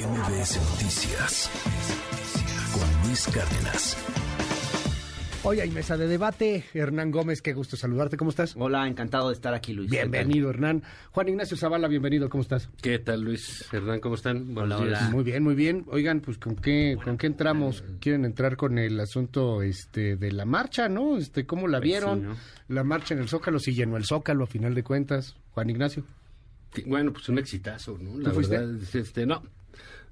MBS Noticias con Luis Cárdenas. Hoy hay mesa de debate. Hernán Gómez, qué gusto saludarte. ¿Cómo estás? Hola, encantado de estar aquí, Luis. Bienvenido, Hernán. Juan Ignacio Zavala, bienvenido. ¿Cómo estás? ¿Qué tal, Luis? Hernán, ¿cómo están? Buenos días. Muy bien, muy bien. Oigan, pues con qué con qué entramos? ¿Quieren entrar con el asunto este de la marcha, no? Este, ¿cómo la Pues vieron? sí, ¿no? La marcha en el Zócalo, si llenó el Zócalo a final de cuentas. Juan Ignacio. Sí, Bueno, pues un exitazo, ¿no? La ¿Tú fuiste? verdad, este, no.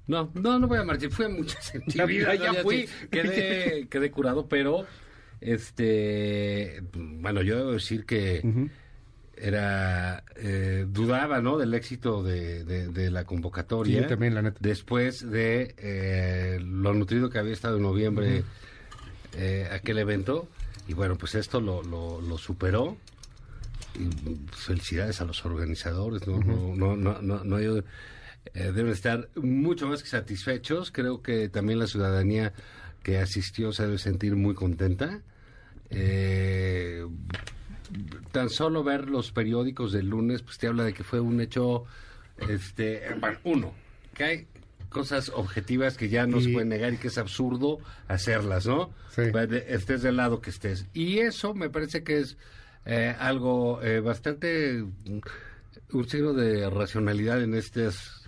No, no, no voy a marchar. Fui a muchas en mi vida, ya ya fui, quedé, quedé curado, pero, este, bueno, yo debo decir que era, eh, dudaba, ¿no? Del éxito de, de- de la convocatoria. Sí, yo también, la neta. Después de eh, lo nutrido que había estado en noviembre eh, aquel evento. Y bueno, pues esto lo, lo, lo superó. Y felicidades a los organizadores, ¿no? No, no, no, no, no hay, eh, deben estar mucho más que satisfechos. Creo que también la ciudadanía que asistió se debe sentir muy contenta. Eh, tan solo ver los periódicos del lunes, pues te habla de que fue un hecho, este, bueno, uno, que hay cosas objetivas que ya no se pueden negar y que es absurdo hacerlas, ¿no? Sí. Estés del lado que estés. Y eso me parece que es eh, algo eh, bastante, mm, un signo de racionalidad en estos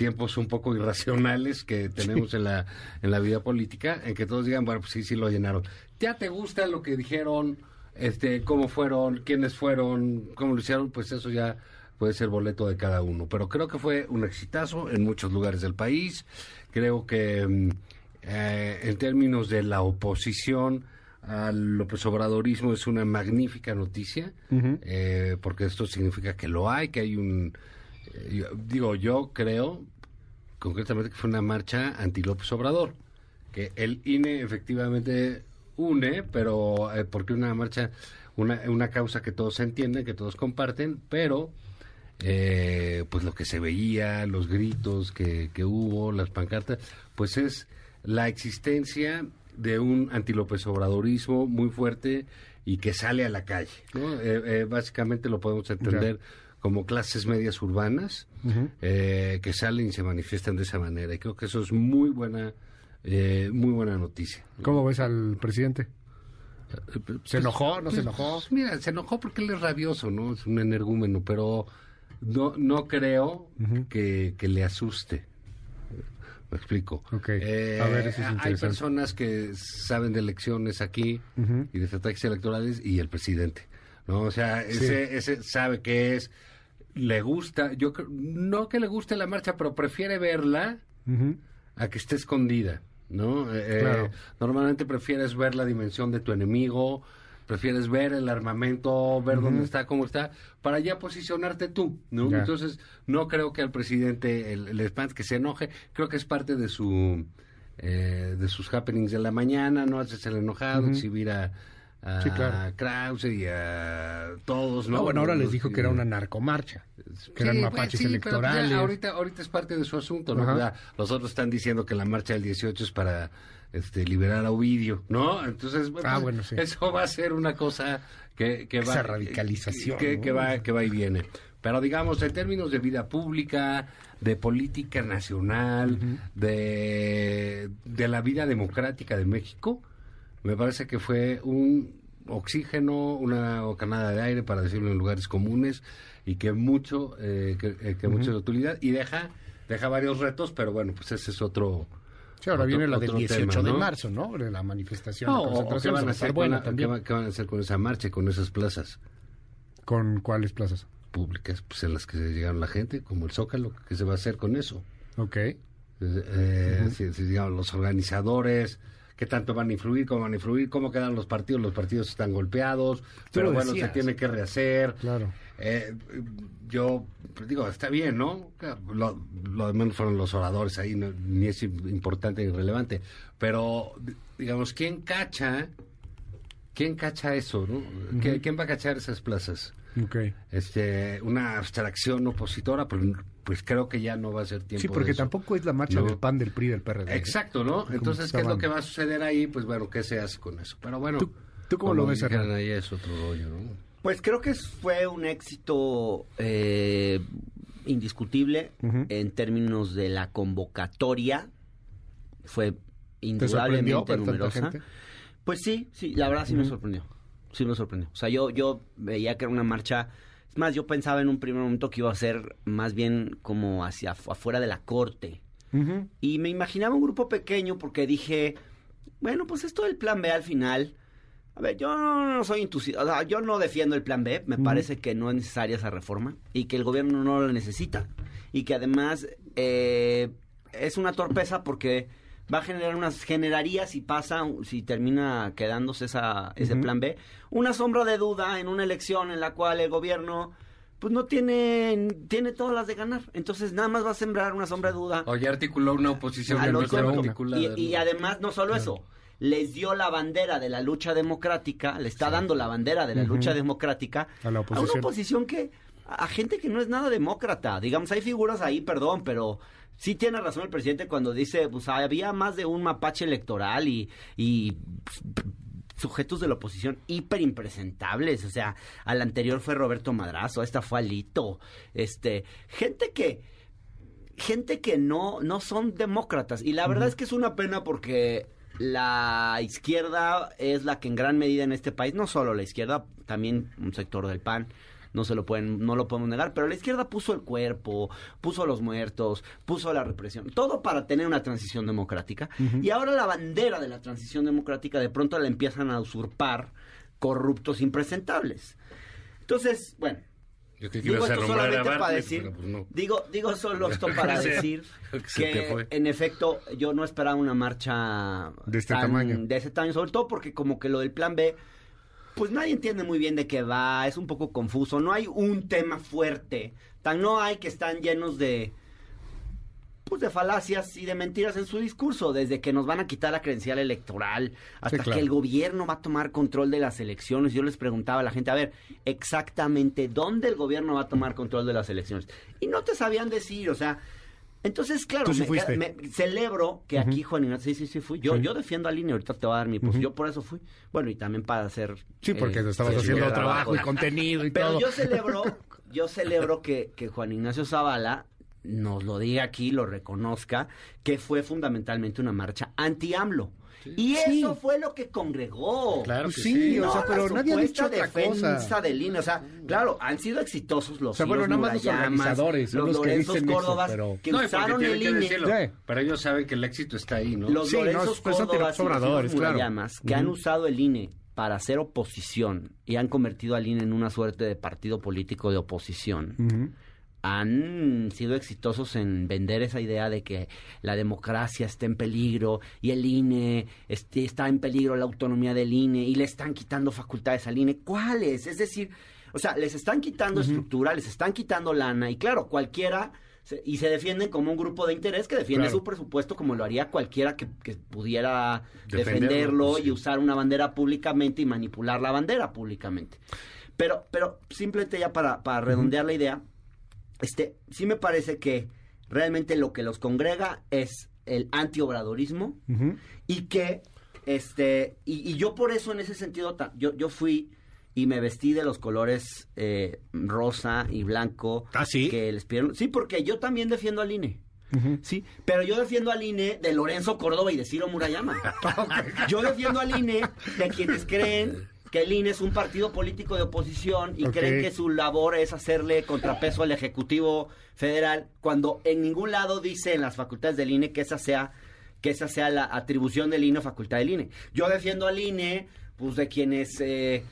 tiempos un poco irracionales que tenemos en la en la vida política, en que todos digan, bueno, pues sí, sí lo llenaron. ¿Ya te gusta lo que dijeron? Este, cómo fueron, quiénes fueron, cómo lo hicieron, pues eso ya puede ser boleto de cada uno. Pero creo que fue un exitazo en muchos lugares del país. Creo que mm, eh, en términos de la oposición al López Obradorismo es una magnífica noticia, eh, porque esto significa que lo hay, que hay un... yo- digo, yo creo concretamente que fue una marcha anti López Obrador, que el INE efectivamente une, pero eh, porque una marcha, una, una causa que todos entienden, que todos comparten, pero eh, pues lo que se veía, los gritos que, que hubo, las pancartas, pues es la existencia de un anti-López Obradorismo muy fuerte y que sale a la calle. Eh, eh, básicamente lo podemos entender como clases medias urbanas eh, que salen y se manifiestan de esa manera. Y creo que eso es muy buena, eh, muy buena noticia. ¿Cómo ves al presidente? ¿Se enojó? ¿No se Pues, enojó? pues, mira, se enojó porque él es rabioso, ¿no? Es un energúmeno, pero no, no creo que, que le asuste. Me explico. Eh, A ver, eso es hay personas que saben de elecciones aquí y de ataques electorales y el presidente, ¿no? O sea, ese, ese sabe que es, le gusta, yo no que le guste la marcha, pero prefiere verla a que esté escondida, ¿no? Eh, eh, normalmente prefieres ver la dimensión de tu enemigo, prefieres ver el armamento, ver dónde está, cómo está, para ya posicionarte tú, ¿no? Ya. Entonces, no creo que al presidente el, el espante que se enoje, creo que es parte de su eh, de sus happenings de la mañana, no haces el enojado, exhibir a, a Sí, claro. Krause y a todos, ¿no? No, bueno, ahora les dijo que era una narcomarcha, que eran mapaches bueno, sí, pero, pues, ya electorales. ahorita, ahorita es parte de su asunto, ¿no? Ya, los otros están diciendo que la marcha del 18 es para este, liberar a Ovidio, ¿no? Entonces, Ah, bueno, sí. eso va a ser una cosa que, que va... Esa radicalización, Que, ¿no? que va, que va y viene. Pero digamos, en términos de vida pública, de política nacional, de, de la vida democrática de México, me parece que fue un oxígeno, una bocanada de aire, para decirlo en lugares comunes, y que mucho, eh, que, eh, que mucha utilidad, y deja, deja varios retos, pero bueno, pues ese es otro... Sí, ahora otro- viene la del otro 18 tema, de marzo, ¿no? De la manifestación, No, la o- o ¿qué concentración. van, a hacer estar con buena la- también. qué va- qué van a hacer con esa marcha, y con esas plazas ¿Con cuáles plazas? públicas pues, en las que llegaron la gente, como el Zócalo? ¿Qué se va a hacer con eso? Ok. Eh, si, si, digamos, los organizadores, qué tanto van a influir, cómo van a influir, cómo quedan los partidos, los partidos están golpeados, pero bueno, se tiene que rehacer. Claro. Eh, yo digo, está bien, ¿no? Lo, lo de menos fueron los oradores ahí, no- ni es importante ni relevante, pero digamos, ¿quién cacha? ¿Quién cacha eso, no? ¿Qui- ¿Quién va a cachar esas plazas? Este, una abstracción opositora, pues creo que ya no va a ser tiempo Sí, porque de eso. tampoco es la marcha No. del PAN, del PRI, del PRD. ¿eh? Exacto, ¿no? Entonces, ¿qué es lo que va a suceder ahí? Pues bueno, ¿qué se hace con eso? Pero bueno, ¿Tú- tú cómo lo ves, ahí es otro rollo, ¿no? Pues creo que fue un éxito eh, indiscutible en términos de la convocatoria. Fue indudablemente numerosa. Pues sí, sí, la verdad sí me sorprendió. Sí me sorprendió. O sea, yo, yo veía que era una marcha... Es más, yo pensaba en un primer momento que iba a ser más bien como hacia afuera de la corte. Y me imaginaba un grupo pequeño porque dije, bueno, pues esto del plan B al final... A ver, yo no soy entusiasta, o sea, yo no defiendo el plan B, me parece que no es necesaria esa reforma y que el gobierno no lo necesita. Y que además eh, es una torpeza porque va a generar unas, generaría si pasa, si termina quedándose esa, ese plan B, una sombra de duda en una elección en la cual el gobierno pues no tiene, tiene todas las de ganar. Entonces nada más va a sembrar una sombra de duda. O ya articuló una oposición y, y, además no solo eso, les dio la bandera de la lucha democrática, le está dando la bandera de la lucha democrática a, la oposición. a una oposición que a gente que no es nada demócrata. Digamos, hay figuras ahí, perdón, pero sí tiene razón el presidente cuando dice, pues había más de un mapache electoral y, y sujetos de la oposición hiper impresentables. O sea, al anterior fue Roberto Madrazo, esta fue Alito. Este, gente que gente que no, no son demócratas. Y la verdad es que es una pena porque la izquierda es la que en gran medida en este país, no solo la izquierda, también un sector del PAN, no se lo pueden, no lo podemos negar, pero la izquierda puso el cuerpo, puso los muertos, puso la represión, todo para tener una transición democrática. Y ahora la bandera de la transición democrática de pronto la empiezan a usurpar corruptos impresentables. Entonces, bueno, digo esto solamente para decir, pues digo, digo solo esto para decir que en efecto yo no esperaba una marcha de este tamaño, de ese tamaño, sobre todo porque como que lo del plan B pues nadie entiende muy bien de qué va, es un poco confuso, no hay un tema fuerte, tan no hay que están llenos de pues de falacias y de mentiras en su discurso, desde que nos van a quitar la credencial electoral hasta que el gobierno va a tomar control de las elecciones. Yo les preguntaba a la gente, a ver, exactamente dónde el gobierno va a tomar control de las elecciones. Y no te sabían decir, o sea, entonces, claro, me, celebro que aquí Juan Ignacio, sí, sí, sí fui. Yo, yo defiendo a Línea, ahorita te voy a dar mi posición. Yo por eso fui. Bueno, y también para hacer. Sí, porque eh, estabas haciendo trabajo y contenido y todo. Pero yo celebro, yo celebro que, que Juan Ignacio Zavala nos lo diga aquí, lo reconozca, que fue fundamentalmente una marcha anti-AMLO. Y eso fue lo que congregó. Claro que sí, o sea, pero nadie ha dicho otra defensa del INE, o sea, claro, han sido exitosos los o sea, bueno, nada más los organizadores, los, los que dicen Córdobas, pero... que usaron el INE. pero ellos saben que el éxito está ahí, ¿no? Los sí, Lorenzos no, Córdobas sobradores, claro. que han usado el INE para hacer oposición y han convertido al INE en una suerte de partido político de oposición han sido exitosos en vender esa idea de que la democracia está en peligro y el INE este, está en peligro la autonomía del INE y le están quitando facultades al INE. ¿Cuáles? Es decir, o sea, les están quitando estructura, les están quitando lana y claro, cualquiera y se defienden como un grupo de interés que defiende su presupuesto como lo haría cualquiera que, pudiera defenderlo, y usar una bandera públicamente y manipular la bandera públicamente. Pero, pero simplemente ya para, para redondear la idea, este, sí me parece que realmente lo que los congrega es el antiobradorismo y que, este, y, yo por eso en ese sentido, yo, yo fui y me vestí de los colores eh, rosa y blanco. ¿Ah, sí? Que les pidieron. Sí, porque yo también defiendo al INE. Sí, pero yo defiendo al INE de Lorenzo Córdoba y de Ciro Murayama. yo defiendo al INE de quienes creen que el INE es un partido político de oposición y creen que su labor es hacerle contrapeso al Ejecutivo Federal, cuando en ningún lado dice en las facultades del INE que esa sea, que esa sea la atribución del INE o facultad del INE. Yo defiendo al INE, pues de quienes eh,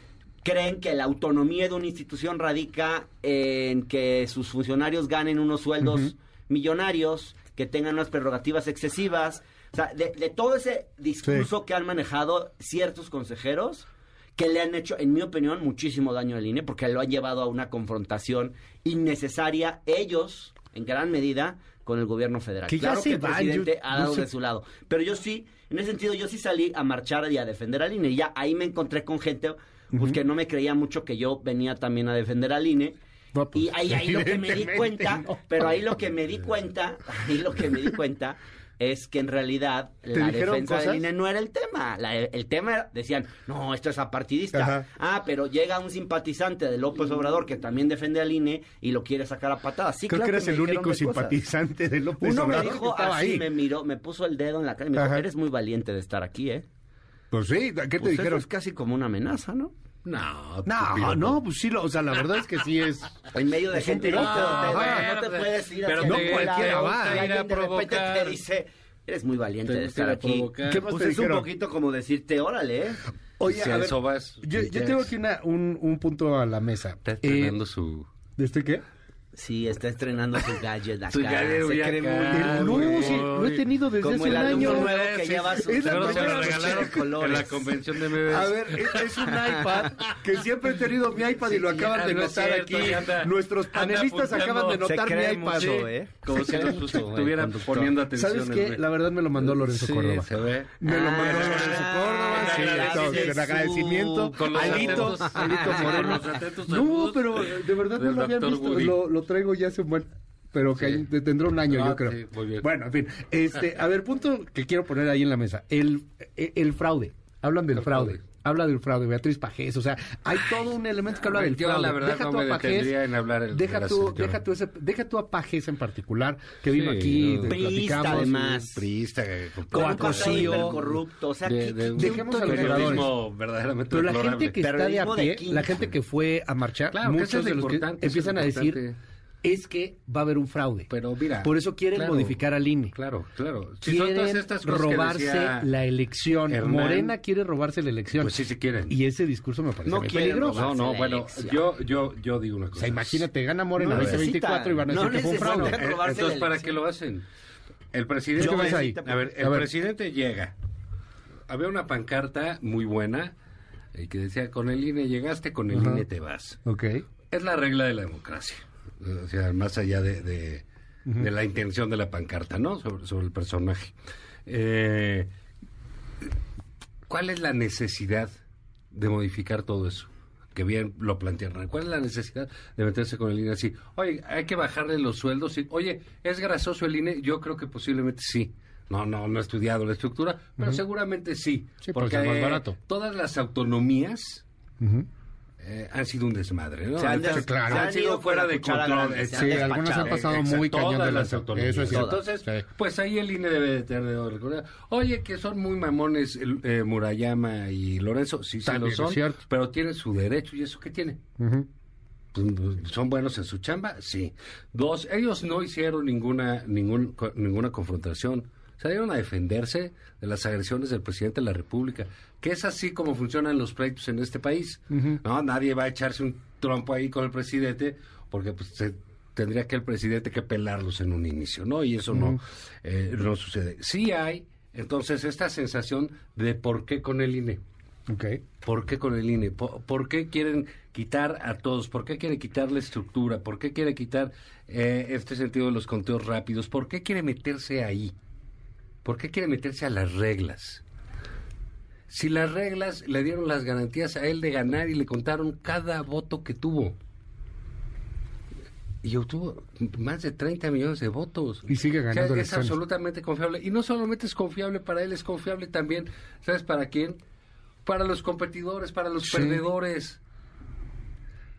creen que la autonomía de una institución radica en que sus funcionarios ganen unos sueldos millonarios, que tengan unas prerrogativas excesivas. O sea, de, todo ese discurso que han manejado ciertos consejeros, que le han hecho, en mi opinión, muchísimo daño al INE porque lo han llevado a una confrontación innecesaria ellos, en gran medida, con el gobierno federal. claro que el presidente ha dado de su lado. Pero yo sí, en ese sentido, yo sí salí a marchar y a defender al INE. Y ya ahí me encontré con gente pues, que no me creía mucho que yo venía también a defender al INE. Pues, y ahí, ahí lo que me di cuenta, pero ahí lo que me di cuenta, ahí lo que me di cuenta es que en realidad la defensa del INE no era el tema. el tema decían, no, esto es apartidista. Ah, pero llega un simpatizante de López Obrador que también defiende al INE y lo quiere sacar a patadas. Sí, Creo que eres el único simpatizante de López Uno Obrador. me dijo así, me miró, me puso el dedo en la cara y me dijo, eres muy valiente de estar aquí, ¿eh? Pues sí, ¿qué te pues dijeron? es casi como una amenaza, ¿no? No, no, no, pues sí, o sea, la verdad es que sí es. En medio de gente, no, no, te, puedes ir pero no cualquiera va. ir a provocar. te dice, Eres muy valiente de estar aquí. ¿Qué pues es un poquito como decirte, órale, ¿eh? Oye, a ver, yo, yo tengo aquí una, un, un punto a la mesa. Está eh, su... ¿De este qué? Sí, está estrenando su gadget acá. Su gadget se cree muy... No, sí, lo he tenido desde hace un año. nuevo que lleva su... Es la se lo regalaron en la convención de bebés. A ver, es, un iPad que siempre he tenido mi iPad y lo acaban de notar aquí. Nuestros panelistas acaban de notar mi iPad. ¿eh? Como si nos estuvieran poniendo atención. ¿Sabes qué? La verdad me lo mandó Lorenzo Córdoba. se ve. Me lo mandó ah, Lorenzo Córdoba. Sí, con agradecimiento. Alito, Alito Moreno. No, pero de verdad no lo habían visto. Lo traigo ya hace un buen pero que tendrá un año, yo ah, creo. Bueno, en fin, este, a ver, punto que quiero poner ahí en la mesa, el, el, fraude. Hablan del fraude. Habla del fraude, Beatriz Pajés, o sea, hay todo un elemento que habla del fraude. la verdad, deja no me Pajés, en hablar el, deja, tu, deja, tu ese, deja tu a Pajés en particular, que vino aquí, no, Prista, además. Prista, coacosío, corrupto, o sea, de, de, dejemos a los verdaderamente Pero la gente que está de a pie, la gente que fue a marchar, muchos de los que empiezan a decir es que va a haber un fraude. Pero mira, por eso quieren modificar al INE. Claro, claro. quieren robarse la elección. Morena quiere robarse la elección. Pues sí, sí quieren. Y ese discurso me parece no peligroso. No, no, bueno, yo, yo, yo digo una cosa. O sea, imagínate, gana Morena no 2024 y van a decir que fue un fraude. Entonces, ¿para qué lo hacen? El presidente, a ver, el presidente llega. Había una pancarta muy buena eh, que decía, con el INE llegaste, con el INE te vas. Ok. Es la regla de la democracia o sea, más allá de, de, la intención de la pancarta, ¿no? Sobre, el personaje. Eh, ¿Cuál es la necesidad de modificar todo eso? Que bien lo plantearon. ¿Cuál es la necesidad de meterse con el INE así? Oye, hay que bajarle los sueldos. Oye, ¿es grasoso el INE? Yo creo que posiblemente sí. No, no, no he estudiado la estructura, pero seguramente sí. porque, es más barato. todas las autonomías eh, han sido un desmadre, ¿no? Se han, claro. han, sido fuera de control. sí, algunos han pasado muy cañón de las autonomías. Entonces, pues ahí el INE debe de tener recordar. Oye, que son muy mamones eh, Murayama y Lorenzo, sí, sí lo son, pero tienen su derecho. ¿Y eso qué tiene? Pues, pues, ¿Son buenos en su chamba? Sí. Dos, ellos no hicieron ninguna, ningún, ninguna confrontación salieron a defenderse de las agresiones del presidente de la República, que es así como funcionan los proyectos en este país. No, nadie va a echarse un trompo ahí con el presidente porque pues tendría que el presidente que pelarlos en un inicio, ¿no? Y eso no eh, no sucede. Sí hay entonces esta sensación de por qué con el INE. Okay. ¿Por qué con el INE? ¿Por, qué quieren quitar a todos? ¿Por qué quieren quitar la estructura? ¿Por qué quieren quitar eh, este sentido de los conteos rápidos? ¿Por qué quiere meterse ahí? ¿Por qué quiere meterse a las reglas? Si las reglas le dieron las garantías a él de ganar y le contaron cada voto que tuvo. Y obtuvo más de 30 millones de votos. Y sigue ganando. es absolutamente confiable. Y no solamente es confiable para él, es confiable también, ¿sabes para quién? Para los competidores, para los perdedores.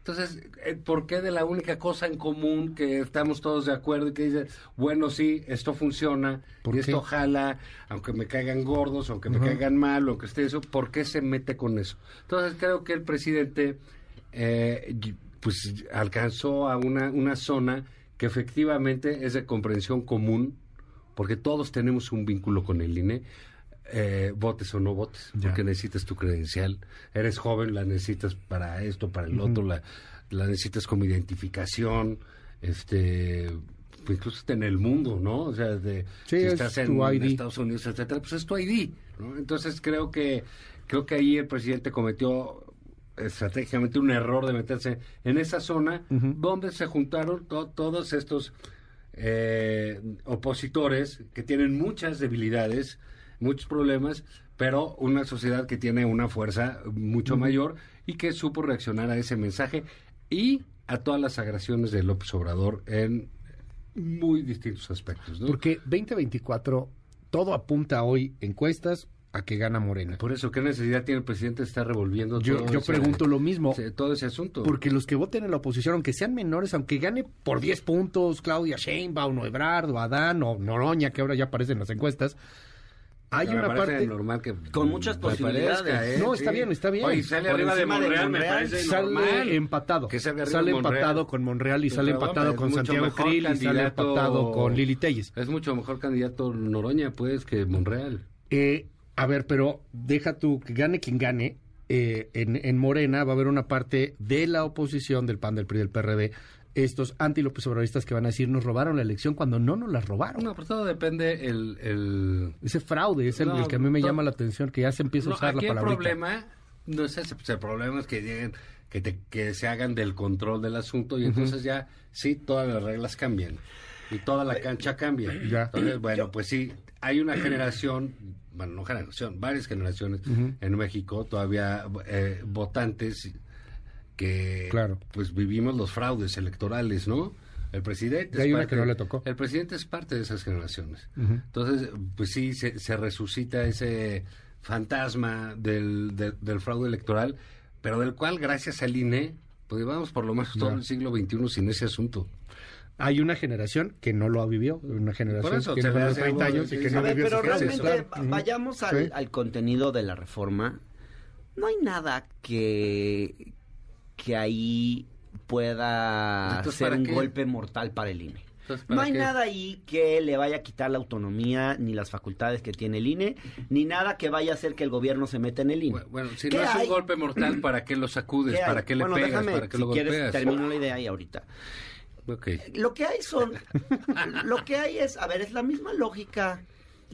Entonces, eh, ¿por qué de la única cosa en común que estamos todos de acuerdo y que dice, bueno, sí, esto funciona, y esto jala, aunque me caigan gordos, aunque me caigan mal, aunque esté eso, ¿por qué se mete con eso? Entonces, creo que el presidente, eh, pues, alcanzó a una, una zona que efectivamente es de comprensión común, porque todos tenemos un vínculo con el INE, eh, votes o no votes, porque necesitas tu credencial. Eres joven, la necesitas para esto, para el otro, la, la, necesitas como identificación, este incluso en el mundo, ¿no? O sea, de, si estás en Estados Unidos, etcétera, pues es tu ID, ¿no? Entonces creo que creo que ahí el presidente cometió estratégicamente un error de meterse en esa zona donde se juntaron todos estos eh, opositores que tienen muchas debilidades muchos problemas, pero una sociedad que tiene una fuerza mucho mayor y que supo reaccionar a ese mensaje y a todas las agresiones de López Obrador en muy distintos aspectos. ¿no? Porque 2024, todo apunta hoy, encuestas, a que gana Morena. Por eso, ¿qué necesidad tiene el presidente de estar revolviendo yo, todo Yo pregunto lo mismo. todo ese asunto. Porque los que voten en la oposición, aunque sean menores, aunque gane por 10 puntos Claudia Sheinbaum o Ebrard o Adán o Noroña, que ahora ya aparece en las encuestas, hay una parte normal que con muchas posibilidades. ¿eh? No, está bien, está bien. Oye, sale arriba de Monreal, me parece sale empatado. Que sale empatado con Monreal y sale empatado con Santiago Krill y sale empatado con Lili Telles. Es mucho mejor candidato Noroña, pues, que Monreal. Eh, a ver, pero deja tú que gane quien gane. Eh, en, en Morena va a haber una parte de la oposición del PAN, del PRI, del PRD, estos anti-López Obradoristas que van a decir nos robaron la elección cuando no nos la robaron. No, pero todo depende el... Ese fraude es el, que a mí me llama la atención, que ya se empieza a usar la palabra. el problema, no es ese, el problema es que lleguen, que, que se hagan del control del asunto y entonces ya sí, todas las reglas cambian y toda la cancha cambia. Ya. Entonces, bueno, pues sí, hay una generación, bueno, no generación, varias generaciones en México, todavía eh, votantes que claro. pues vivimos los fraudes electorales, ¿no? El presidente es parte, que no le tocó. El presidente es parte de esas generaciones. Entonces, pues sí, se, resucita ese fantasma del, del, fraude electoral, pero del cual, gracias al INE, pues vamos por lo menos todo el siglo XXI sin ese asunto. Hay una generación que no lo ha vivido, una generación que tiene 30 años y que no vivió Pero realmente, vayamos al, al contenido de la reforma. No hay nada que, que ahí pueda ser un golpe mortal para el INE. No hay nada ahí que le vaya a quitar la autonomía ni las facultades que tiene el INE, ni nada que vaya a hacer que el gobierno se meta en el INE. Bueno, si no es un golpe mortal, ¿para qué lo sacudes? ¿Para qué le pegas? ¿Para qué si lo quieres, termino la idea ahí ahorita. Lo que hay son, lo que hay es, a ver, es la misma lógica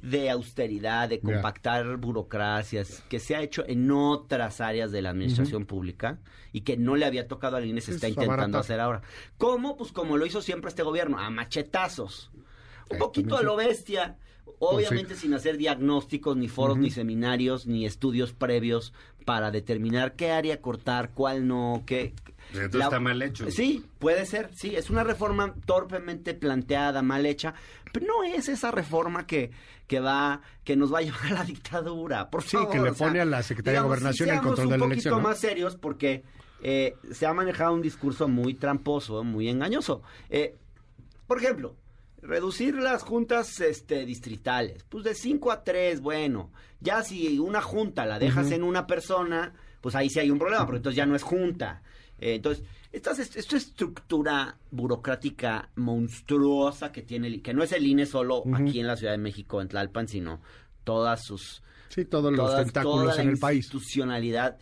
de austeridad, de compactar burocracias, que se ha hecho en otras áreas de la administración pública y que no le había tocado al INE, se está intentando hacer ahora. ¿Cómo? Pues como lo hizo siempre este gobierno, a machetazos. Un poquito a lo bestia. Obviamente sin hacer diagnósticos, ni foros, ni seminarios, ni estudios previos para determinar qué área cortar, cuál no, qué... Entonces está mal hecho. Sí, puede ser, sí, es una reforma torpemente planteada, mal hecha, no es esa reforma que, que va, que nos va a llevar a la dictadura, por sí, que le pone a la Secretaría de Gobernación el control de la elección. un poquito más serios porque eh, se ha manejado un discurso muy tramposo, muy engañoso. Eh, por ejemplo, reducir las juntas este, distritales, pues de 5 a 3, bueno, ya si una junta la dejas en una persona, pues ahí sí hay un problema, porque entonces ya no es junta. Eh, entonces, esta, esta estructura burocrática monstruosa que tiene, que no es el INE solo aquí en la Ciudad de México, en Tlalpan, sino todas sus... Sí, todos los tentáculos en el país. institucionalidad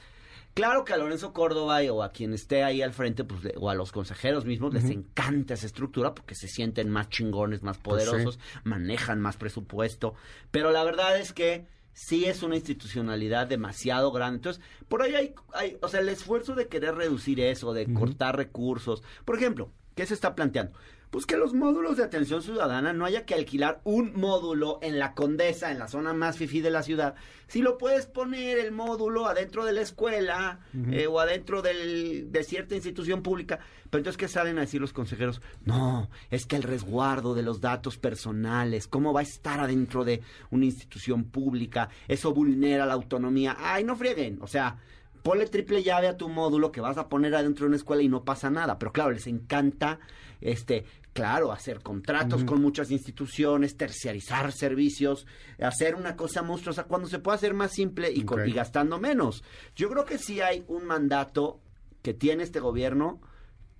Claro que a Lorenzo Córdoba o a quien esté ahí al frente, pues, o a los consejeros mismos, les encanta esa estructura porque se sienten más chingones, más pues poderosos, manejan más presupuesto. Pero la verdad es que sí es una institucionalidad demasiado grande. Entonces, por ahí hay, hay o sea, el esfuerzo de querer reducir eso, de cortar recursos. Por ejemplo, ¿qué se está planteando? Pues que los módulos de atención ciudadana no haya que alquilar un módulo en la Condesa, en la zona más fifí de la ciudad. Si lo puedes poner el módulo adentro de la escuela eh, o adentro del, de cierta institución pública. Pero entonces, ¿qué salen a decir los consejeros? No, es que el resguardo de los datos personales, ¿cómo va a estar adentro de una institución pública? Eso vulnera la autonomía. Ay, no frieguen. O sea, ponle triple llave a tu módulo que vas a poner adentro de una escuela y no pasa nada. Pero claro, les encanta este claro, hacer contratos con muchas instituciones, terciarizar servicios, hacer una cosa monstruosa cuando se puede hacer más simple y, gastando menos. Yo creo que sí hay un mandato que tiene este gobierno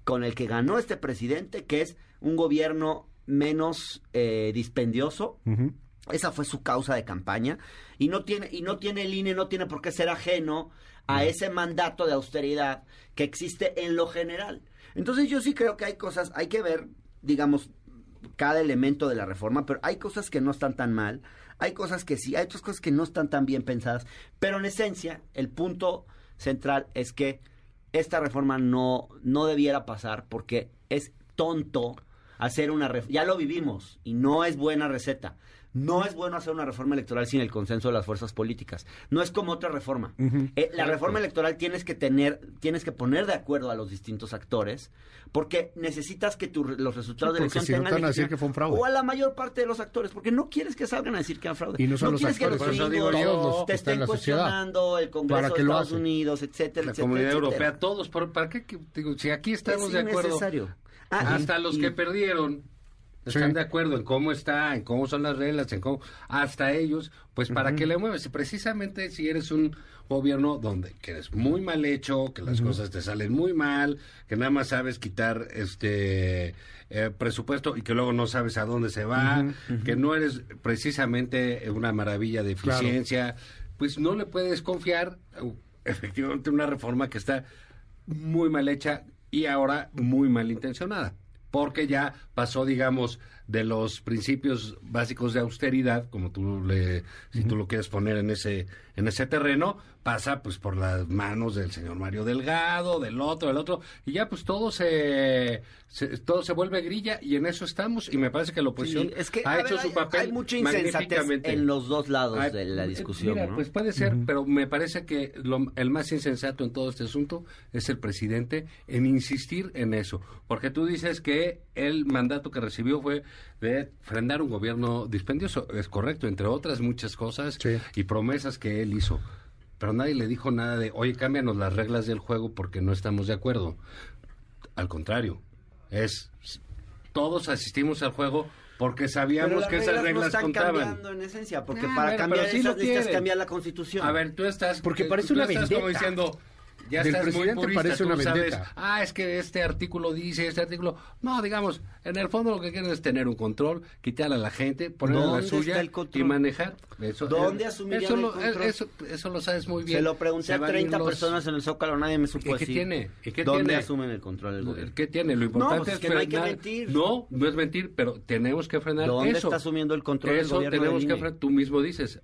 con el que ganó este presidente, que es un gobierno menos eh, dispendioso. Esa fue su causa de campaña y no tiene y no tiene el INE no tiene por qué ser ajeno a ese mandato de austeridad que existe en lo general. Entonces yo sí creo que hay cosas, hay que ver digamos, cada elemento de la reforma, pero hay cosas que no están tan mal, hay cosas que sí, hay otras cosas que no están tan bien pensadas, pero en esencia el punto central es que esta reforma no, no debiera pasar porque es tonto hacer una ya lo vivimos y no es buena receta. No es bueno hacer una reforma electoral sin el consenso de las fuerzas políticas. No es como otra reforma. Eh, la reforma electoral tienes que tener, tienes que poner de acuerdo a los distintos actores, porque necesitas que los resultados de la elección tengan no a decir que fue un fraude. o a la mayor parte de los actores, porque no quieres que salgan a decir que han fraude. Y no son los quieres actores, que los gringos te estén cuestionando el Congreso de Estados Unidos, etcétera, la Comunidad Europea, todos, ¿para qué? Digo, si aquí estamos de acuerdo. Ah, hasta los que perdieron están de acuerdo en cómo está, en cómo son las reglas, en cómo hasta ellos, pues para que le mueves. Precisamente si eres un gobierno donde que eres muy mal hecho, que las cosas te salen muy mal, que nada más sabes quitar este eh, presupuesto y que luego no sabes a dónde se va, que no eres precisamente una maravilla de eficiencia, pues no le puedes confiar efectivamente una reforma que está muy mal hecha y ahora muy mal intencionada porque ya pasó, digamos, de los principios básicos de austeridad, como tú le, si tú lo quieres poner en ese, en ese terreno, pasa pues por las manos del señor Mario Delgado, del otro, del otro, y ya pues todo se, todo se vuelve grilla y en eso estamos y me parece que la oposición ha hecho su papel hay mucha insensatez en los dos lados de la discusión. Mira, pues puede ser, pero me parece que lo, el más insensato en todo este asunto es el presidente en insistir en eso, porque tú dices que el mandato que recibió fue de frenar un gobierno dispendioso. Es correcto, entre otras muchas cosas y promesas que él hizo. Pero nadie le dijo nada de, oye, cámbianos las reglas del juego porque no estamos de acuerdo. Al contrario, es todos asistimos al juego porque sabíamos que esas reglas no están contaban. cambiando en esencia, porque ah, para cambiar esas necesitas cambiar la constitución. A ver, tú estás porque parece una vendetta. como diciendo ya del presidente parece una vendetta. ah, es que este artículo dice, este artículo... No, digamos, en el fondo lo que quieren es tener un control, quitarle a la gente, ponerle la suya y manejar. Eso, ¿Dónde asumirían eso, lo, el eso, eso, lo sabes muy bien. Se lo pregunté a 30 personas en el Zócalo, nadie me supo ¿Y qué tiene? ¿Y qué ¿Dónde tiene? asumen el control del gobierno? ¿Qué tiene? Lo importante no, pues es, que no hay que mentir. No, no es mentir, pero tenemos que frenar ¿Dónde eso. está asumiendo el control eso del gobierno tenemos que frenar. Tú mismo dices,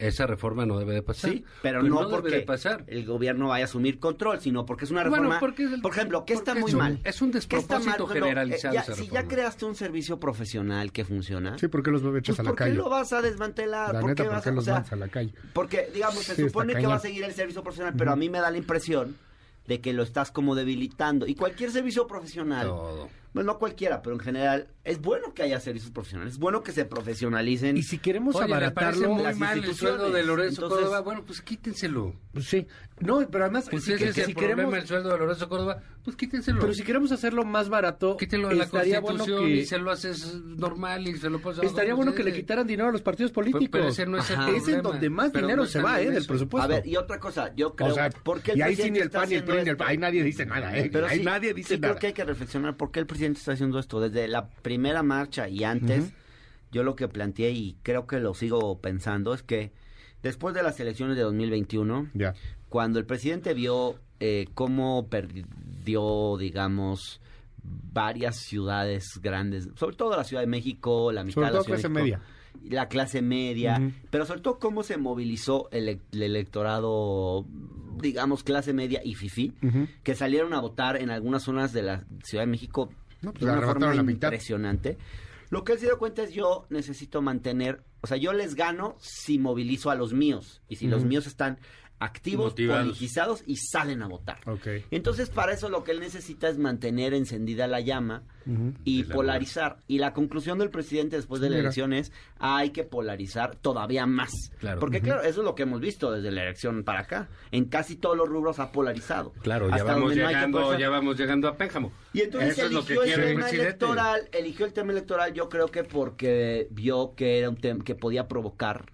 esa reforma no debe de pasar. Sí, pero pues no, porque debe pasar. el gobierno vaya a asumir control, sino porque es una reforma. por ejemplo, ¿qué está muy mal? Es un despropósito generalizado. Eh, si ya creaste un servicio profesional que funciona. Sí, ¿por qué los echas pues a la calle? ¿Por qué lo vas a desmantelar? La ¿Por neta, qué vas qué los a, a la calle? Porque, digamos, se supone que va a seguir el servicio profesional, pero a mí me da la impresión de que lo estás como debilitando. Y cualquier servicio profesional. Todo bueno, no cualquiera, pero en general es bueno que haya servicios profesionales, es bueno que se profesionalicen. Y si queremos abaratarlo, muy mal el sueldo de Lorenzo Córdoba, bueno, pues quítenselo. Pues sí. No, pero además pues si, ese es el problema, el sueldo de Lorenzo Córdoba, pues quítenselo. Pero si queremos hacerlo más barato, quítenlo de la Constitución y se lo haces normal y se lo pones Estaría bueno que le quitaran dinero a los partidos políticos. Pero, ese no es el problema. Es en donde más dinero se va, ¿eh? Del presupuesto. A ver, y otra cosa, yo creo... O sea, porque y ahí sí ni el PAN ni el PRI, ahí nadie dice nada, ¿eh? Pero ahí nadie dice nada. creo que hay que reflexionar por qué el presidente está haciendo esto desde la primera marcha y antes, yo lo que planteé y creo que lo sigo pensando es que después de las elecciones de 2021, cuando el presidente vio eh, cómo perdió, digamos, varias ciudades grandes, sobre todo la Ciudad de México, la mitad de la clase media. La clase media, pero sobre todo cómo se movilizó el, electorado, digamos, clase media y FIFI, que salieron a votar en algunas zonas de la Ciudad de México no, pues de una forma impresionante. Lo que él se dio cuenta es yo necesito mantener, o sea, yo les gano si movilizo a los míos y si los míos están activos, politizados y salen a votar. Okay. Entonces, para eso lo que él necesita es mantener encendida la llama y polarizar. Y la conclusión del presidente después de la elección es hay que polarizar todavía más. Claro. Porque, claro, eso es lo que hemos visto desde la elección para acá. En casi todos los rubros ha polarizado. Claro, ya, vamos llegando, ya vamos llegando a Pénjamo. Y entonces eligió el tema electoral, eligió el tema electoral, yo creo que porque vio que era un tema que podía provocar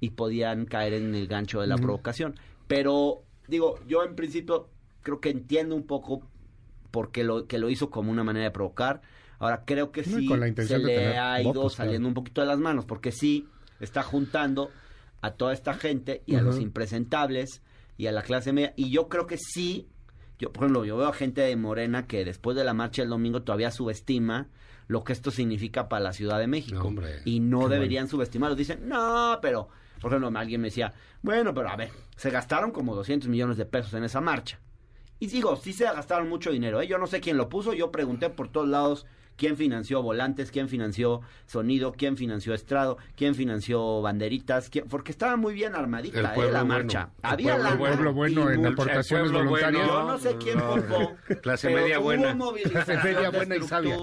y podían caer en el gancho de la provocación. Pero, digo, yo en principio creo que entiendo un poco por qué lo, que lo hizo como una manera de provocar. Ahora, creo que sí se le ha ido saliendo un poquito de las manos, porque sí está juntando a toda esta gente y a los impresentables y a la clase media. Y yo creo que sí, yo por ejemplo, yo veo a gente de Morena que después de la marcha del domingo todavía subestima lo que esto significa para la Ciudad de México. y no deberían subestimarlo. Dicen, no, pero por ejemplo, alguien me decía, bueno, pero a ver, se gastaron como 200 millones de pesos en esa marcha. Y digo, sí se gastaron mucho dinero, ¿eh? Yo no sé quién lo puso, yo pregunté por todos lados quién financió volantes, quién financió sonido, quién financió estrado, quién financió banderitas, porque estaba muy bien armadita eh, la marcha. Había el pueblo bueno en aportaciones voluntarias. Yo no sé quién culpó. Clase media buena. Clase media buena y sabia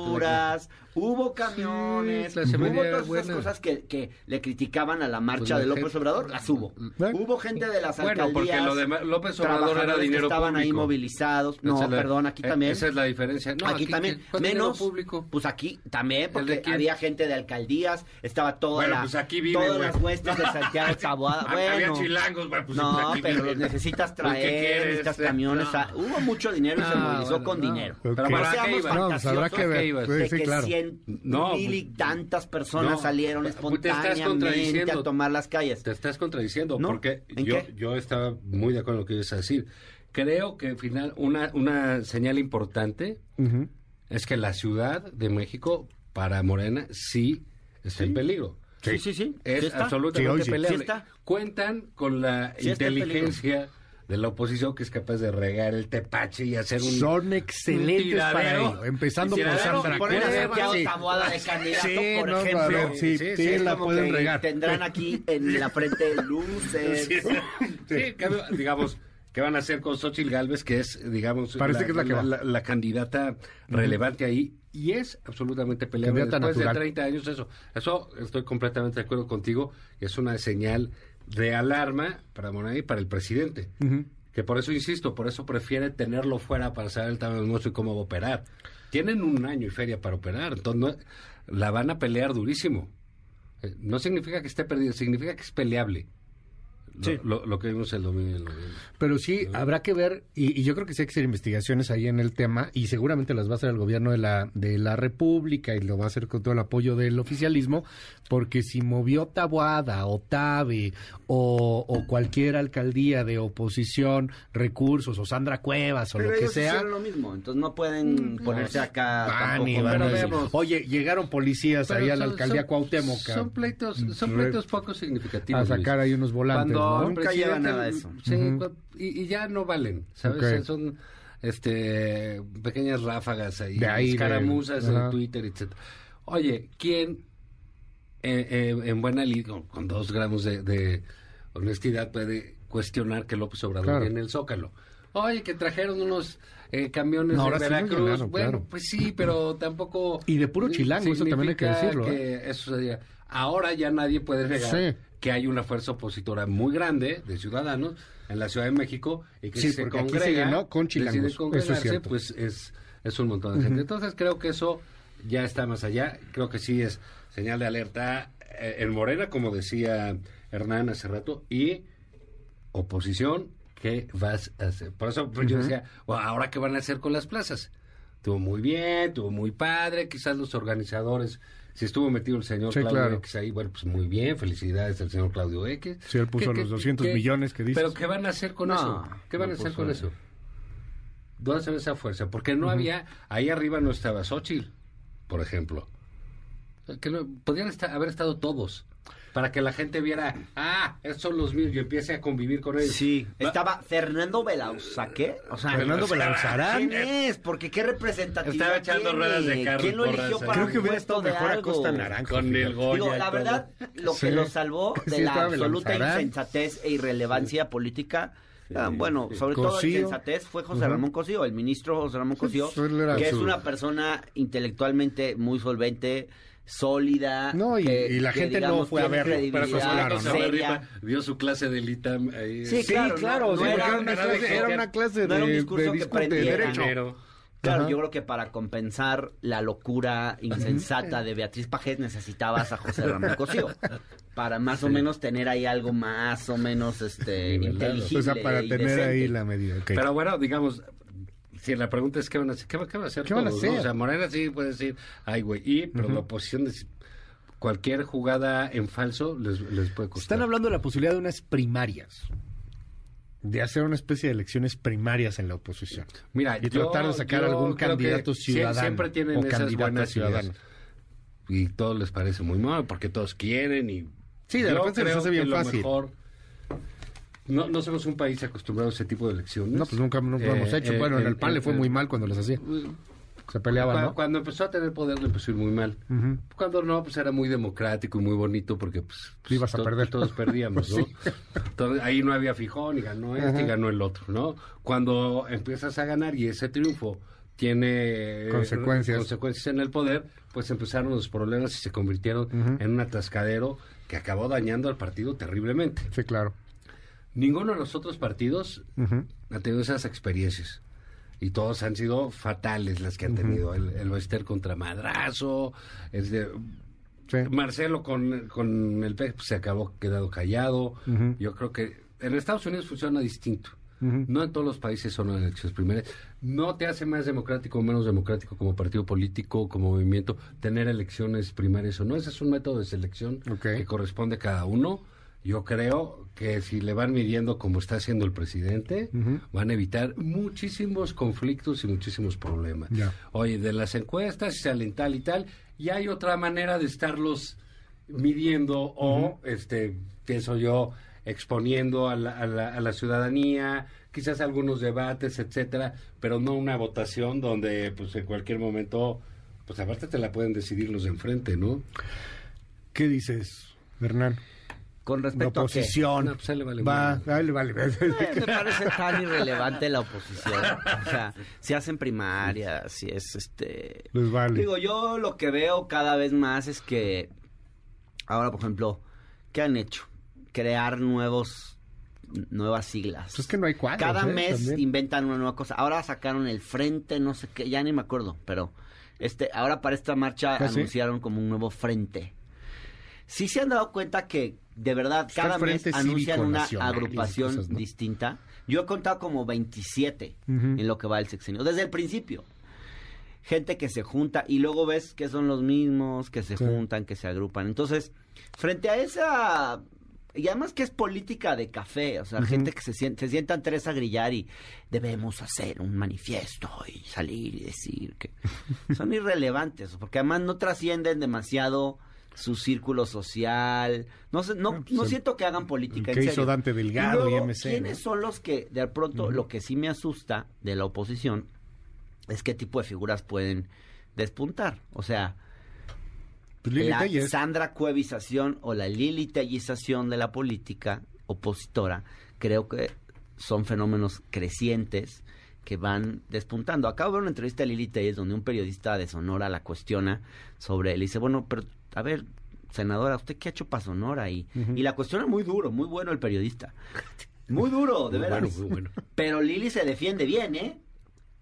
hubo camiones, hubo todas esas cosas que, que, le criticaban a la marcha pues de López Obrador, las hubo. Hubo gente de las bueno, porque lo de López Obrador era dinero que estaban ahí movilizados. No, perdón, aquí eh, también. Esa es la diferencia. No, aquí, también. Menos público. Pues aquí también, porque había gente de alcaldías, estaba toda la, pues aquí vive, todas las huestes de Santiago Taboada. Bueno, había chilangos, pues no, pero los necesitas traer, necesitas camiones. Hubo mucho dinero y se movilizó con dinero. Pero seamos fantasiosos. que ver. Sí, claro no, mil y tantas personas salieron espontáneamente a tomar las calles. Te estás contradiciendo, porque yo, yo estaba muy de acuerdo con lo que ibas a decir. Creo que al final una, una señal importante es que la Ciudad de México, para Morena, sí está en peligro. Sí, sí, sí. Es absolutamente peleable. Cuentan con la inteligencia de la oposición que es capaz de regar el tepache y hacer un son excelentes para ello empezando por Sandra Cuevas sí. de candidato sí, por ejemplo sí, sí, la pueden regar tendrán aquí en la frente luces sí, digamos ¿Qué van a hacer con Xochitl Galvez, que es, digamos, Parece la, que es la, la, candidata relevante ahí? Y es absolutamente peleable. Después de 30 años, eso. Eso estoy completamente de acuerdo contigo. Es una señal de alarma para Morena y para el presidente. Que por eso insisto, por eso prefiere tenerlo fuera para saber el tamaño del monstruo y cómo va a operar. Tienen un año y feria para operar, entonces la van a pelear durísimo. Eh, no significa que esté perdido, significa que es peleable. Lo, que vimos el domingo. Pero sí, habrá que ver, y, yo creo que sí hay que hacer investigaciones ahí en el tema, y seguramente las va a hacer el gobierno de la, de la República, y lo va a hacer con todo el apoyo del oficialismo, porque si movió Tabuada o Tabe o, o cualquier alcaldía de oposición, recursos, o Sandra Cuevas, o lo que sea. lo mismo, entonces no pueden mm, ponerse acá. Oye, llegaron policías ahí a la alcaldía Cuauhtémoc. Son pleitos, son pleitos poco significativos. A sacar ahí unos volantes nunca lleva nada de eso. y, ya no valen, ¿sabes? Son este pequeñas ráfagas ahí, de escaramuzas en Twitter, etc. Oye, ¿quién eh, eh, en buena lid, con, dos gramos de, honestidad puede cuestionar que López Obrador viene el Zócalo? Oye, que trajeron unos eh, camiones de Veracruz. bueno, pues sí, pero tampoco... Y de puro chilango, eso también hay que decirlo. eso Ahora ya nadie puede negar que hay una fuerza opositora muy grande de ciudadanos en la Ciudad de México y que si se congrega, ¿no? con chilangos. Eso es pues es, es un montón de gente. Entonces creo que eso ya está más allá. Creo que sí es señal de alerta eh, en Morena, como decía Hernán hace rato, y oposición, ¿qué vas a hacer? Por eso yo decía, ¿ahora qué van a hacer con las plazas? Tuvo muy bien, tuvo muy padre, quizás los organizadores si estuvo metido el señor Claudio X ahí, bueno, pues muy bien, felicidades al señor Claudio X. Sí, él puso los 200 millones que dice. Pero ¿qué van a hacer con eso? ¿Qué van a hacer con eso? ¿Dónde se ve esa fuerza? Porque no había, ahí arriba no estaba Xochitl, por ejemplo. Que no, podrían estar, haber estado todos para que la gente viera, ah, estos son los míos, y empiece a convivir con ellos. Sí, estaba Fernando ¿qué? O sea, Fernando Belauzarán. ¿Quién es? Porque qué representatividad Estaba echando ruedas de carro. ¿Quién lo eligió para Creo que hubiera estado mejor a Costa Naranja. Con el Goya Digo, la verdad, lo que lo salvó de la absoluta insensatez e irrelevancia política... Ah, bueno, sobre todo en sensatez fue José Ramón Cosío, el ministro José Ramón Cosío, que es una persona intelectualmente muy solvente, sólida. No, y, la gente no fue a verlo, pero claro, ¿no? Vio su clase de ITAM ahí. Sí, claro, claro. No, era, una clase, era, una clase, de, un discurso de, de derecho. Claro, yo creo que para compensar la locura insensata de Beatriz Pajés necesitabas a José Ramón Cosío. Para más o menos tener ahí algo más o menos este inteligible. O sea, para tener ahí la medida. Pero bueno, digamos, si la pregunta es qué van a hacer, qué, van a hacer ¿Qué van a hacer? O sea, Morena sí puede decir, ay, güey, y, pero la oposición de cualquier jugada en falso les, les puede costar. Están hablando de la posibilidad de unas primarias de hacer una especie de elecciones primarias en la oposición. Mira, y tratar de sacar algún candidato ciudadano. Siempre tienen esas buenas ciudadanas. Y todo les parece muy mal porque todos quieren y Sí, de repente se les hace bien fácil. Mejor no, no somos un país acostumbrado a ese tipo de elecciones. No, pues nunca, nunca lo hemos eh, hecho. bueno, en el PAN le fue muy mal cuando las hacía. Se peleaban, cuando, ¿no? Cuando empezó a tener poder le empezó a ir muy mal. Cuando no, pues era muy democrático y muy bonito porque pues, pues ibas a perder. todos perdíamos, ¿no? Entonces ahí no había fijón y ganó este y ganó el otro, ¿no? Cuando empiezas a ganar y ese triunfo tiene consecuencias. consecuencias en el poder, pues empezaron los problemas y se convirtieron en un atascadero que acabó dañando al partido terriblemente. Sí, claro. Ninguno de los otros partidos ha tenido esas experiencias. Y todos han sido fatales las que han tenido. El, el contra Madrazo, este, Marcelo con, con el PEC pues, se acabó quedado callado. Yo creo que en Estados Unidos funciona distinto. No en todos los países son elecciones primarias. No te hace más democrático o menos democrático como partido político, como movimiento, tener elecciones primarias o no. Ese es un método de selección que corresponde a cada uno. Yo creo que si le van midiendo como está haciendo el presidente, van a evitar muchísimos conflictos y muchísimos problemas. Oye, de las encuestas salen tal y tal, y hay otra manera de estarlos midiendo o, este, pienso yo, exponiendo a la, a, la, ciudadanía, quizás algunos debates, etcétera, pero no una votación donde, pues, en cualquier momento, pues, aparte te la pueden decidir los de enfrente, ¿no? ¿Qué dices, Hernán? Con respecto la oposición, a qué? pues le vale, va, vale, vale. Eh, me parece tan irrelevante la oposición. O sea, si hacen primarias, si es este. Les vale. Digo, yo lo que veo cada vez más es que ahora, por ejemplo, ¿qué han hecho? crear nuevos nuevas siglas. Pues es que no hay cuadros. Cada ¿eh? mes También. inventan una nueva cosa. Ahora sacaron el frente, no sé qué, ya ni me acuerdo, pero este, ahora para esta marcha ¿Ah, sí? anunciaron como un nuevo frente. Sí se han dado cuenta que de verdad Está cada mes anuncian una agrupación cosas, ¿no? distinta. Yo he contado como 27 Ujú. en lo que va el sexenio, desde el principio. Gente que se junta y luego ves que son los mismos, que se Sí. juntan, que se agrupan. Entonces, frente a esa y además que es política de café, o sea, gente que se, sien- se sientan tres a grillar y debemos hacer un manifiesto y salir y decir que son irrelevantes, porque además no trascienden demasiado su círculo social, no sé, no, Ah, pues no el- siento que hagan política. que hizo. Dante Delgado y luego, MC, ¿Quiénes ¿no? son los que de pronto lo que sí me asusta de la oposición es qué tipo de figuras pueden despuntar? O sea, Pues Lili la. Sandra Cuevización o la Lili Tellización de la política opositora, creo que son fenómenos crecientes que van despuntando. Acabo de ver una entrevista a Lili Telles donde un periodista de Sonora la cuestiona sobre, le dice, bueno, pero a ver, senadora, ¿usted qué ha hecho para Sonora? Y, y la cuestiona muy duro, muy bueno el periodista. Muy duro, de Muy veras. bueno, muy bueno. Pero Lili se defiende bien, ¿eh?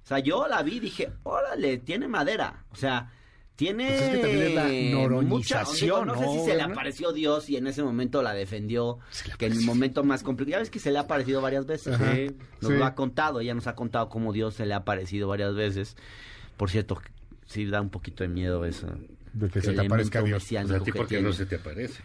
O sea, yo la vi y dije, órale, tiene madera. O sea, tiene Pues es que también es la mucha- digo, no, sé ¿no, si se le apareció Dios y en ese momento la defendió, que en el momento más complicado, ya ves que se le ha aparecido varias veces. Ajá, ¿eh? Nos sí. lo ha contado, ella nos ha contado cómo Dios se le ha aparecido varias veces. Por cierto, sí da un poquito de miedo eso. De que se te aparezca Dios. O sea, a ti que porque no se te aparece.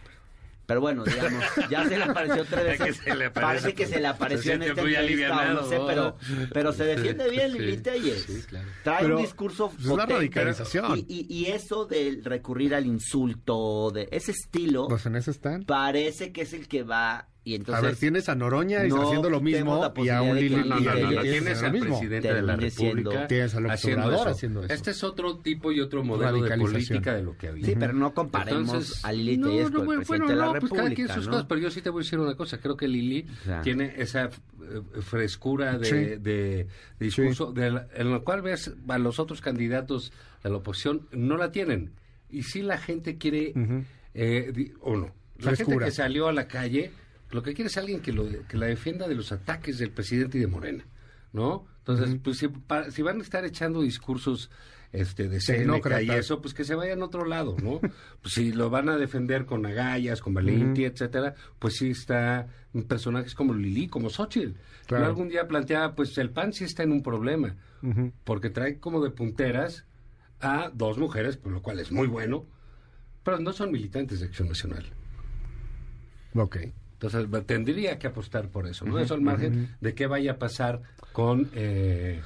Pero bueno, digamos, ya se le apareció tres Es que veces. se le aparece, Parece que se le apareció se en muy entrevista, no sé, pero, pero se defiende bien Sí, Lili Telles. sí, claro. Trae Pero, un discurso es la potente. radicalización. Y, y, y eso de recurrir al insulto, de ese estilo, Pues en eso están. parece que es el que va y entonces a ver, tienes a Noroña no haciendo lo mismo y a un Lili No, no, no, no, Tienes al lo presidente de la República Tienes al haciendo eso. haciendo eso. Este es otro tipo y otro modelo de política de lo que había. Sí, pero no comparemos Entonces, a Lili no, Telles no, con el bueno, presidente bueno, de la no, pues República, cada quien sus ¿no? cosas, pero yo sí te voy a decir una cosa, creo que Lili O sea. tiene esa eh, frescura de, Sí. de- de discurso de la- en la cual ves a los otros candidatos de la oposición no la tienen. Y si la gente quiere, Ujú. eh, di- o no, la gente Frescura. que salió a la calle, lo que quiere es alguien que, lo, que la defienda de los ataques del presidente y de Morena, ¿no? Entonces, pues si, pa- si van a estar echando discursos este de Seneca y eso, pues que se vayan a otro lado, ¿no? pues si lo van a defender con agallas, con valentía, etcétera, pues sí está personajes como Lili, como Xochitl. Claro. Yo algún día planteaba, pues el PAN sí está en un problema, porque trae como de punteras a dos mujeres, por lo cual es muy bueno, pero no son militantes de Acción Nacional. Ok. Entonces tendría que apostar por eso, ¿no? Eso al margen de qué vaya a pasar con, eh,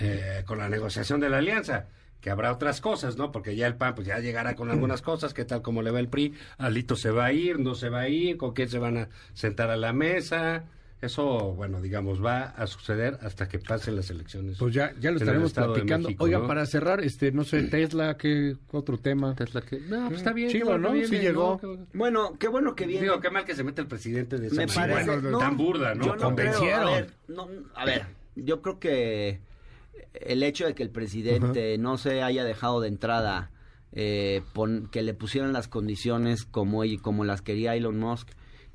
eh, con la negociación de la alianza. Que habrá otras cosas, ¿no? Porque ya el PAN pues ya llegará con algunas cosas, qué tal como le va el PRI, Alito se va a ir, no se va a ir, con quién se van a sentar a la mesa, eso, bueno, digamos, va a suceder hasta que pasen las elecciones. Pues ya, ya lo estaremos platicando. Oiga, para cerrar, este, no sé, Tesla, ¿qué otro tema? Tesla, que No, pues está bien. Chivo, ¿no? sí llegó. Bueno, qué bueno que viene. Digo, qué mal que se mete el presidente de esa Me parece, tan burda, ¿no? Convencieron. a, ver, a ver, yo creo que el hecho de que el presidente no se haya dejado de entrada eh, que le pusieran las condiciones como, como las quería Elon Musk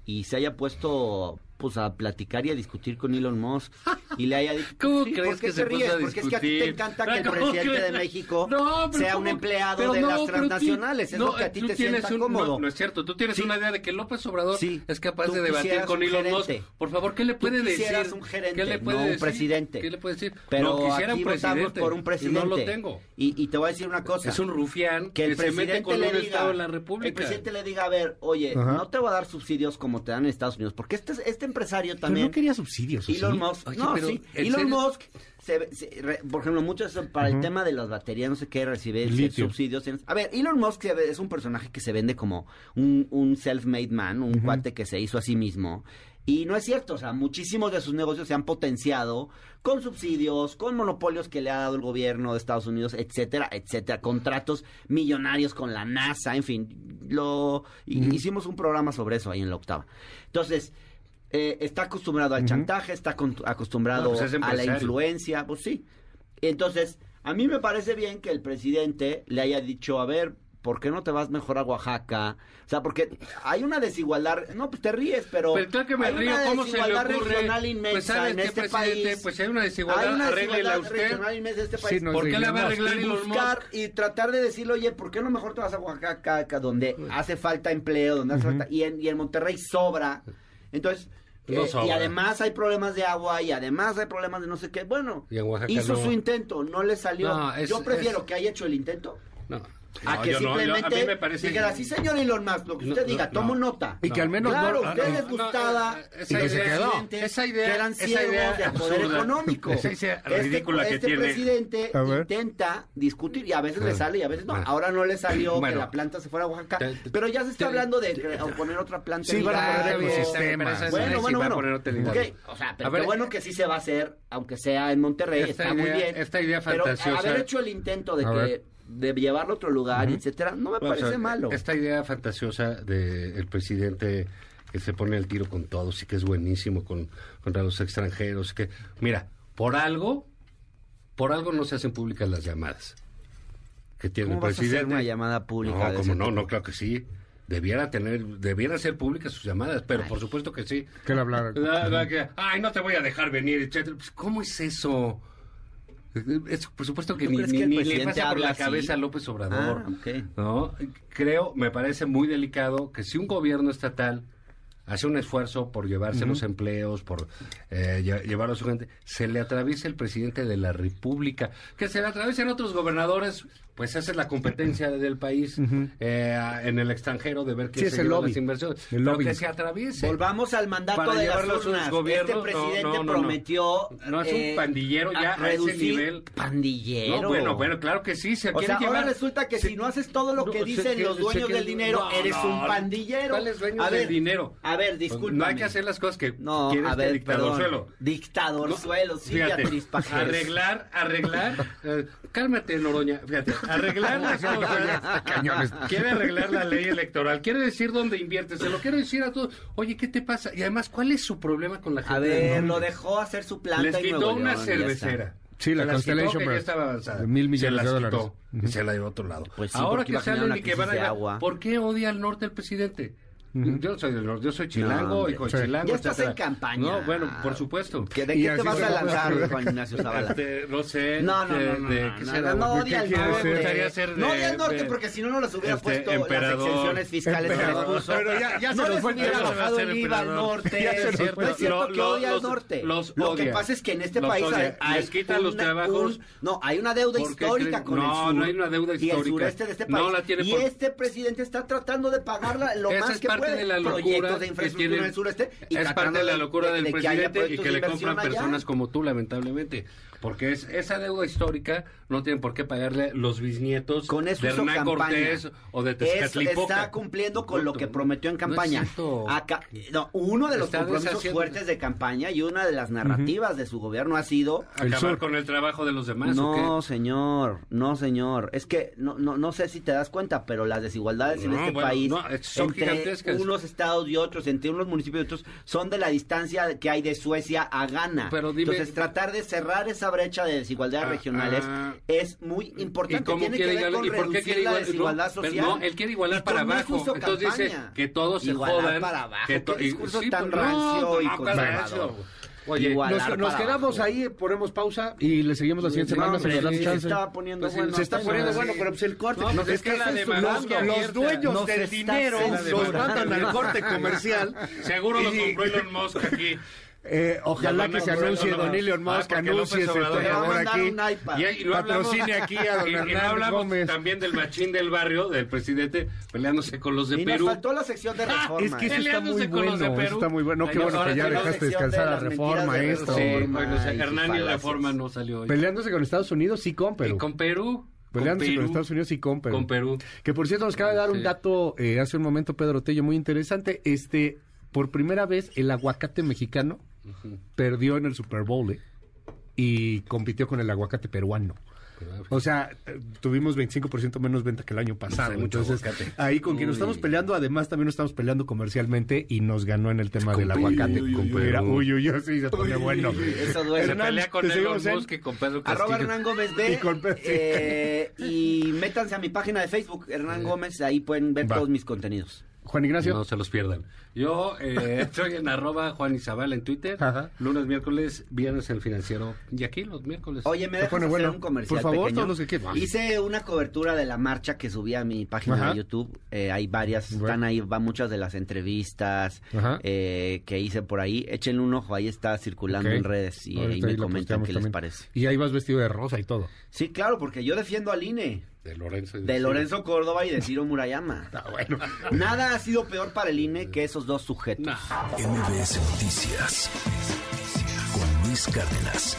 y se haya puesto pues a platicar y a discutir con Elon Musk y le haya dicho ¿Cómo crees que se ríes? Porque es que a ti te encanta que el presidente de México sea un empleado de las transnacionales, es lo que a ti te sienta cómodo. No, es cierto, tú tienes una idea de que López Obrador es capaz de debatir con Elon Musk. Por favor, ¿qué le puede decir? un gerente, ¿Qué le puede no un presidente. ¿Qué le puede decir? Pero no, quisiera un presidente, por un presidente. no lo tengo. Y, y, te voy a decir una cosa. Es un rufián que, el presidente se mete con le un diga, estado en la República. El presidente le diga, a ver, oye, no te voy a dar subsidios como te dan en Estados Unidos, porque este, este empresario también quería subsidios. Elon Musk, no, sí. Elon Musk, por ejemplo, muchos para el tema de las baterías, no sé qué, recibe subsidios. A ver, Elon Musk es un personaje que se vende como un, un self-made man, un cuate que se hizo a sí mismo. Y no es cierto, o sea, muchísimos de sus negocios se han potenciado con subsidios, con monopolios que le ha dado el gobierno de Estados Unidos, etcétera, etcétera, contratos millonarios con la NASA, en fin, lo hicimos un programa sobre eso ahí en la octava. Entonces, eh, está acostumbrado al chantaje, está acostumbrado pues a la influencia, pues sí. Entonces, a mí me parece bien que el presidente le haya dicho, a ver, ¿por qué no te vas mejor a Oaxaca? O sea, porque hay una desigualdad, no, pues te ríes, pero, pero claro que me hay río, una ¿cómo desigualdad se le ocurre? regional pues, inmensa pues, en este país. Pues hay una desigualdad, hay una desigualdad usted. regional inmensa en este país. Sí, ¿Por qué la va a arreglar y buscar y tratar de decirle, oye, ¿por qué no mejor te vas a Oaxaca, donde hace falta empleo, donde hace falta, y en, y en Monterrey sobra? Entonces, eh, y además hay problemas de agua y además hay problemas de no sé qué. Bueno, hizo su intento, no le salió. Yo prefiero que haya hecho el intento. No. A que simplemente a me parece... diga así, señor Elon Musk, lo que usted diga, tomo nota. Y que al menos claro, usted les gustaba esa idea, se quedó. esa idea, que eran ciegos del poder económico. Esa idea este, ridícula que este tiene. presidente intenta discutir y a veces le sale y a veces no. Ahora no le salió que la planta se fuera a Oaxaca, pero ya se está hablando de poner otra planta. Sí, van a poner ecosistemas. Bueno, bueno, bueno. O sea, pero qué bueno que sí se va a hacer, aunque sea en Monterrey, está muy bien. Esta idea fantasiosa. Pero haber hecho el intento de que de llevarlo a otro lugar, etcétera, no me parece malo. Esta idea fantasiosa del presidente que se pone el tiro con todos y que es buenísimo con, contra los extranjeros, que, mira, por algo, por algo no se hacen públicas las llamadas que tiene el presidente. hacer una llamada pública? No, como no, no, claro que sí. Debiera tener, debiera ser públicas sus llamadas, pero por supuesto que sí. Que le hablar. Ay, no te voy a dejar venir, etcétera. Pues, ¿Cómo es eso? Es, por supuesto que ni, ni, le pasa por la cabeza a López Obrador. Ah, ¿no? Creo, me parece muy delicado que si un gobierno estatal hace un esfuerzo por llevarse los empleos, por eh, llevar a su gente, se le atraviesa el presidente de la República, que se le atraviesen otros gobernadores pues esa es la competencia del país eh, en el extranjero de ver qué se llevan las inversiones. El lobby. que se atraviese. Volvamos al mandato de las urnas. Este presidente prometió... No, es un eh, pandillero ya a, ese nivel. ¿Pandillero? bueno, bueno, claro que sí. Se o sea, ahora resulta que si no haces todo lo que dicen los dueños del dinero, eres un pandillero. ¿Cuáles dueños del dinero? A ver, disculpa. No hay que hacer las cosas que no, quieres a ver, dictador suelo. Dictador suelo, sí, Arreglar, arreglar... Eh, cálmate, Noroña. Fíjate, arreglar las cosas. quiere arreglar la ley electoral, quiere decir dónde invierte, se lo quiero decir a todos. Oye, ¿qué te pasa? Y además, ¿cuál es su problema con la gente? A ver, lo dejó hacer su planta Les quitó una cervecera. Sí, la Constellation ya estaba avanzada. mil millones se de dólares. Quitó, Y se la llevó a otro lado. Pues sí, Ahora que salen y que van a... ¿Por qué odia al norte el presidente? Yo soy yo soy chilango, y con chilango. Ya estás en campaña. No, bueno, por supuesto. ¿De qué te vas a lanzar, Juan Ignacio Zavala? Este, no sé. No, no, no. De, no, no, odia al norte. No odia al norte porque si no, no les hubiera puesto las exenciones fiscales que les puso. Pero ya, ya se nos fue. hubiera bajado el IVA al norte. Es cierto que odia al norte. Lo que pasa es que en este país hay... quitan los trabajos. No, hay una deuda histórica con el sur. No, no hay una deuda histórica. Y el sureste de este país. Y este presidente está tratando de pagarla lo más que puede parte de la locura de infraestructura en el sureste. es parte de la locura del presidente y que le compran personas como tú, lamentablemente. Porque es esa deuda histórica no tienen por qué pagarle los bisnietos con eso de Hernán Cortés o de Tezcatlipoca. está cumpliendo con lo que prometió en campaña. No uno de los compromisos fuertes de campaña y una de las narrativas de su gobierno ha sido acabar con el trabajo de los demás. No, señor, no, señor. Es que no, no, no sé si te das cuenta, pero las desigualdades en este país son entre gigantescas. Unos estados y otros, entre unos municipios y otros, son de la distancia que hay de Suecia a Ghana. Pero Entonces, tratar de cerrar esa brecha de desigualdades ah, regionales ah. es muy importante. ¿Y Tiene que ver con reducir la desigualdad social. no, él quiere igualar para abajo. Entonces dice que todos se jodan. para abajo. Que ¿Qué discurso tan rancio y conservador? Oye, nos, quedamos ahí, ponemos pausa y le seguimos la siguiente semana. se, se está poniendo bueno. Se está poniendo bueno, pero pues el corte. No, es, que, la los, dueños del dinero los mandan al corte comercial. Seguro lo compró Elon Musk aquí. Eh, ojalá que se anuncie Don Elon Musk, ah, anuncie por favor aquí. Y, patrocine aquí a Don y, Gómez. también del machín del barrio, del presidente, peleándose con los de y Perú. Nos faltó la sección de ah, reforma. es que eso está muy bueno, eso está muy bueno. qué bueno que ya dejaste descansar a reforma esto. Sí, bueno, Hernán y reforma no salió hoy. Peleándose con Estados Unidos y con Perú. Y con Perú. Peleándose con, Estados Unidos y con Perú. Con Perú. Que por cierto nos acaba de dar un dato eh, hace un momento Pedro Tello muy interesante. Este, por primera vez el aguacate mexicano perdió en el Super Bowl ¿eh? y compitió con el aguacate peruano. O sea, tuvimos 25% menos venta que el año pasado. Entonces, ahí con quien nos estamos peleando, además también nos estamos peleando comercialmente y nos ganó en el tema del aguacate. Uy, uy, uy, sí, se pone bueno. Eso duele. Hernán, pelea con Musk con Pedro Castillo. Arroba Hernán Gómez B. Y, con eh, y métanse a mi página de Facebook, Hernán Gómez, ahí pueden ver todos mis contenidos. Juan Ignacio. No se los pierdan. Yo eh, estoy en arroba Juan Isabel en Twitter. Lunes, miércoles, viernes el financiero. Y aquí los miércoles. Oye, me dejas hacer un comercial Por favor, pequeño? Todos los que Hice una cobertura de la marcha que subí a mi página de YouTube. Eh, hay varias, están ahí, van muchas de las entrevistas eh, que hice por ahí. Échenle un ojo, ahí está circulando en redes y ahí me comentan qué les parece. Y ahí vas vestido de rosa y todo. Sí, claro, porque yo defiendo al INE. De Lorenzo, de Lorenzo Córdoba y de Ciro Murayama. Ah, bueno. Nada ha sido peor para el INE que esos dos sujetos. MBS Noticias con Luis Cárdenas.